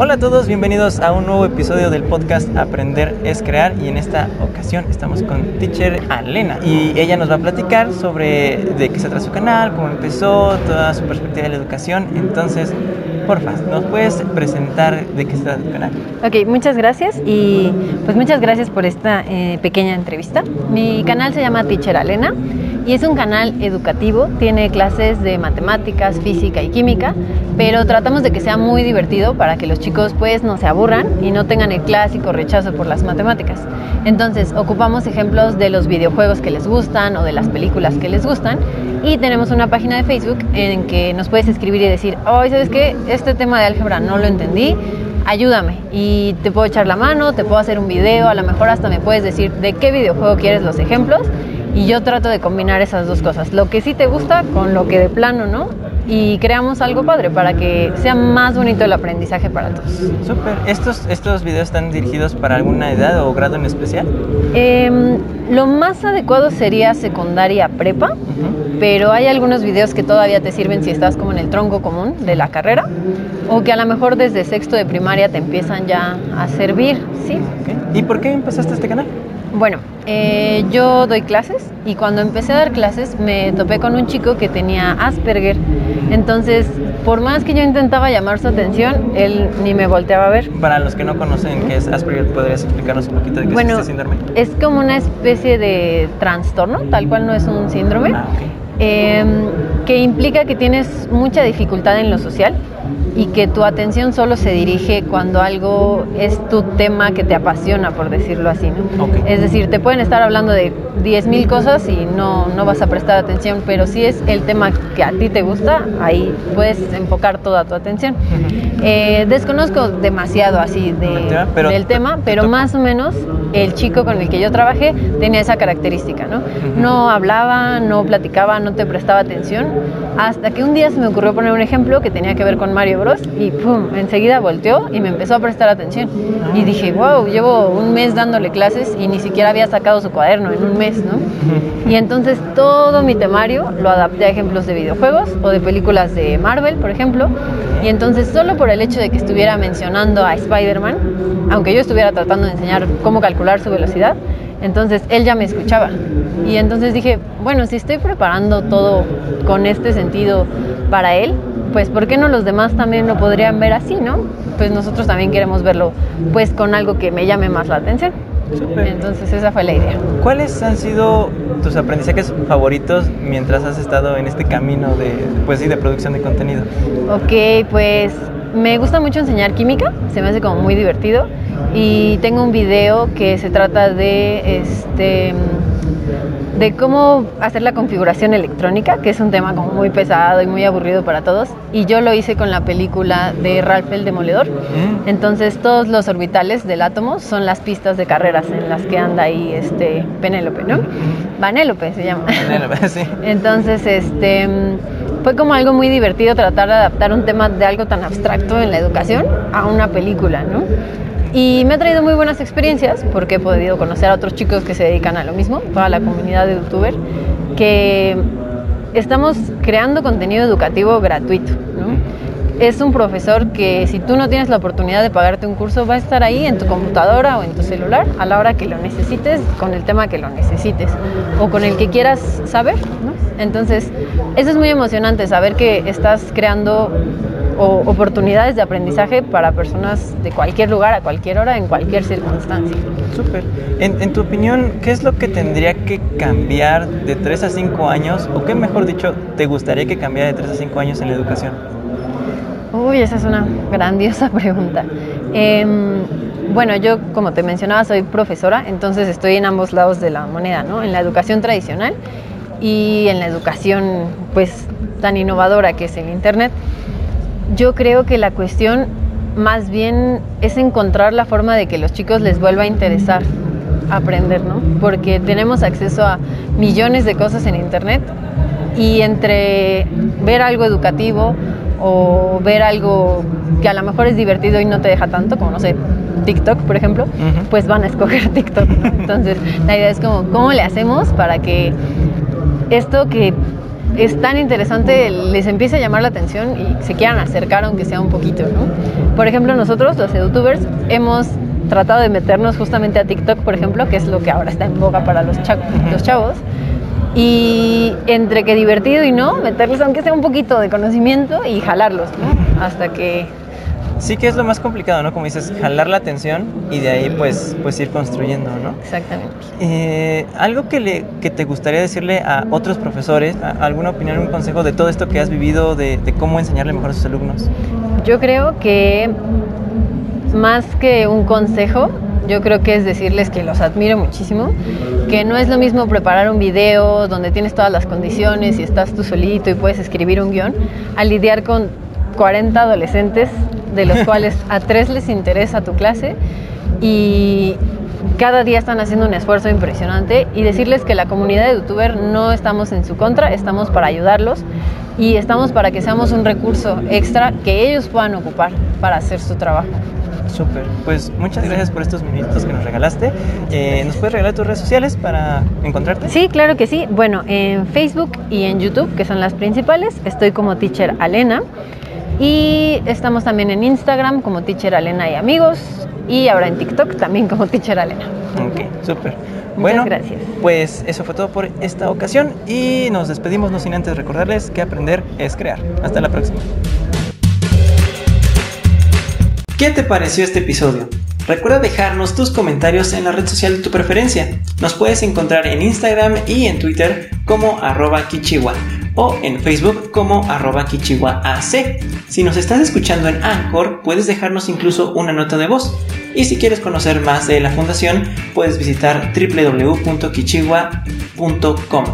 Hola a todos, bienvenidos a un nuevo episodio del podcast Aprender es Crear y en esta ocasión estamos con teacher Alena y ella nos va a platicar sobre de qué se trata su canal, cómo empezó, toda su perspectiva de la educación. Entonces, porfa, ¿nos puedes presentar de qué se trata tu canal? Ok, muchas gracias y pues muchas gracias por esta eh, pequeña entrevista. Mi canal se llama Teacher Alena y es un canal educativo, tiene clases de matemáticas, física y química, pero tratamos de que sea muy divertido para que los chicos pues no se aburran y no tengan el clásico rechazo por las matemáticas. Entonces ocupamos ejemplos de los videojuegos que les gustan o de las películas que les gustan y tenemos una página de Facebook en que nos puedes escribir y decir, hoy ¿sabes qué? Este tema de álgebra no lo entendí, ayúdame y te puedo echar la mano, te puedo hacer un video, a lo mejor hasta me puedes decir de qué videojuego quieres los ejemplos y yo trato de combinar esas dos cosas, lo que sí te gusta con lo que de plano no. Y creamos algo padre para que sea más bonito el aprendizaje para todos. Súper. ¿Estos, ¿Estos videos están dirigidos para alguna edad o grado en especial? Em, lo más adecuado sería secundaria prepa, pero hay algunos videos que todavía te sirven si estás como en el tronco común de la carrera o que a lo mejor desde sexto de primaria te empiezan ya a servir, ¿sí? ¿Y por qué empezaste este canal? Bueno, eh, yo doy clases y cuando empecé a dar clases me topé con un chico que tenía Asperger. Entonces, por más que yo intentaba llamar su atención, él ni me volteaba a ver. Para los que no conocen qué es Asperger, ¿podrías explicarnos un poquito de qué bueno, es este síndrome? Es como una especie de trastorno, tal cual no es un síndrome, Ah, ok. eh, que implica que tienes mucha dificultad en lo social y que tu atención solo se dirige cuando algo es tu tema que te apasiona, por decirlo así. ¿no? Ok. Es decir, te pueden estar hablando de 10.000 cosas y no, no vas a prestar atención, pero si es el tema que a ti te gusta, ahí puedes enfocar toda tu atención. Eh, desconozco demasiado así de- pero del te- tema, te pero más o menos el chico con el que yo trabajé tenía esa característica, ¿no? No hablaba, no platicaba, no te prestaba atención, hasta que un día se me ocurrió poner un ejemplo que tenía que ver con Mario Bros y pum, enseguida volteó y me empezó a prestar atención. Y dije, wow, llevo un mes dándole clases y ni siquiera había sacado su cuaderno en un mes, ¿no? Y entonces todo mi temario lo adapté a ejemplos de videojuegos o de películas de Marvel, por ejemplo. Y entonces solo por el hecho de que estuviera mencionando a Spider-Man, aunque yo estuviera tratando de enseñar cómo calcular su velocidad, entonces él ya me escuchaba. Y entonces dije, bueno, si estoy preparando todo con este sentido para él, pues ¿por qué no los demás también lo podrían ver así, no? Pues nosotros también queremos verlo pues con algo que me llame más la atención. Súper. Entonces esa fue la idea. ¿Cuáles han sido tus aprendizajes favoritos mientras has estado en este camino de, pues sí, de producción de contenido? Ok, pues me gusta mucho enseñar química, se me hace como muy divertido y tengo un video que se trata de este de cómo hacer la configuración electrónica, que es un tema como muy pesado y muy aburrido para todos, y yo lo hice con la película de Ralph el Demoledor. Mm. Entonces todos los orbitales del átomo son las pistas de carreras en las que anda ahí este Penélope, ¿no? Vanélope se llama. sí. Entonces, este fue como algo muy divertido tratar de adaptar un tema de algo tan abstracto en la educación a una película, ¿no? Y me ha traído muy buenas experiencias porque he podido conocer a otros chicos que se dedican a lo mismo, toda la comunidad de youtuber, que estamos creando contenido educativo gratuito. Es un profesor que si tú no tienes la oportunidad de pagarte un curso, va a estar ahí en tu computadora o en tu celular a la hora que lo necesites, con el tema que lo necesites o con el que quieras saber. Entonces, eso es muy emocionante, saber que estás creando o- oportunidades de aprendizaje para personas de cualquier lugar, a cualquier hora, en cualquier circunstancia. Súper. En, en tu opinión, ¿qué es lo que tendría que cambiar de 3 a 5 años? O qué mejor dicho, te gustaría que cambiara de 3 a 5 años en la educación? Uy, esa es una grandiosa pregunta. Em, bueno, yo como te mencionaba soy profesora, entonces estoy en ambos lados de la moneda, ¿no? En la educación tradicional y en la educación pues tan innovadora que es el Internet. Yo creo que la cuestión más bien es encontrar la forma de que los chicos les vuelva a interesar aprender, ¿no? Porque tenemos acceso a millones de cosas en Internet y entre ver algo educativo o ver algo que a lo mejor es divertido y no te deja tanto, como no sé, TikTok, por ejemplo, Ujú. pues van a escoger TikTok. ¿no? Entonces, la idea es como, ¿cómo le hacemos para que esto que es tan interesante, les empieza a llamar la atención y se quieran acercar aunque sea un poquito, ¿no? Por ejemplo, nosotros, los youtubers, hemos tratado de meternos justamente a TikTok, por ejemplo, que es lo que ahora está en boga para los, los chavos. Y entre que divertido y no, meterles aunque sea un poquito de conocimiento y jalarlos, ¿no? Hasta que Sí que es lo más complicado, ¿no? Como dices, jalar la atención y de ahí pues, pues ir construyendo, ¿no? Exactamente. Eh, algo que, le, que te gustaría decirle a otros profesores, alguna opinión, un consejo de todo esto que has vivido, de, de cómo enseñarle mejor a sus alumnos. Yo creo que más que un consejo, yo creo que es decirles que los admiro muchísimo, que no es lo mismo preparar un video donde tienes todas las condiciones y estás tú solito y puedes escribir un guion, a lidiar con 40 adolescentes de los cuales a tres les interesa tu clase y cada día están haciendo un esfuerzo impresionante y decirles que la comunidad de youtuber no estamos en su contra, estamos para ayudarlos y estamos para que seamos un recurso extra que ellos puedan ocupar para hacer su trabajo. Súper, pues muchas gracias por estos minutos que nos regalaste. Eh, ¿Nos puedes regalar tus redes sociales para encontrarte? Sí, claro que sí. Bueno, en Facebook y en YouTube, que son las principales, estoy como Teacher Alena. Y estamos también en Instagram como Teacher Alena y amigos. Y ahora en TikTok también como Teacher Alena. Ok, súper. Bueno, gracias. Pues eso fue todo por esta ocasión y nos despedimos no sin antes recordarles que aprender es crear. Hasta la próxima. ¿Qué te pareció este episodio? Recuerda dejarnos tus comentarios en la red social de tu preferencia. Nos puedes encontrar en Instagram y en Twitter como arroba kichiwa o en Facebook como arroba kichiwaac. Si nos estás escuchando en Anchor, puedes dejarnos incluso una nota de voz. Y si quieres conocer más de la fundación, puedes visitar www.kichiwa.com.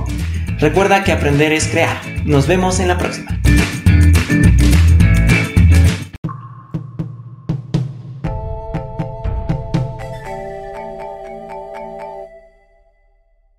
Recuerda que aprender es crear. Nos vemos en la próxima.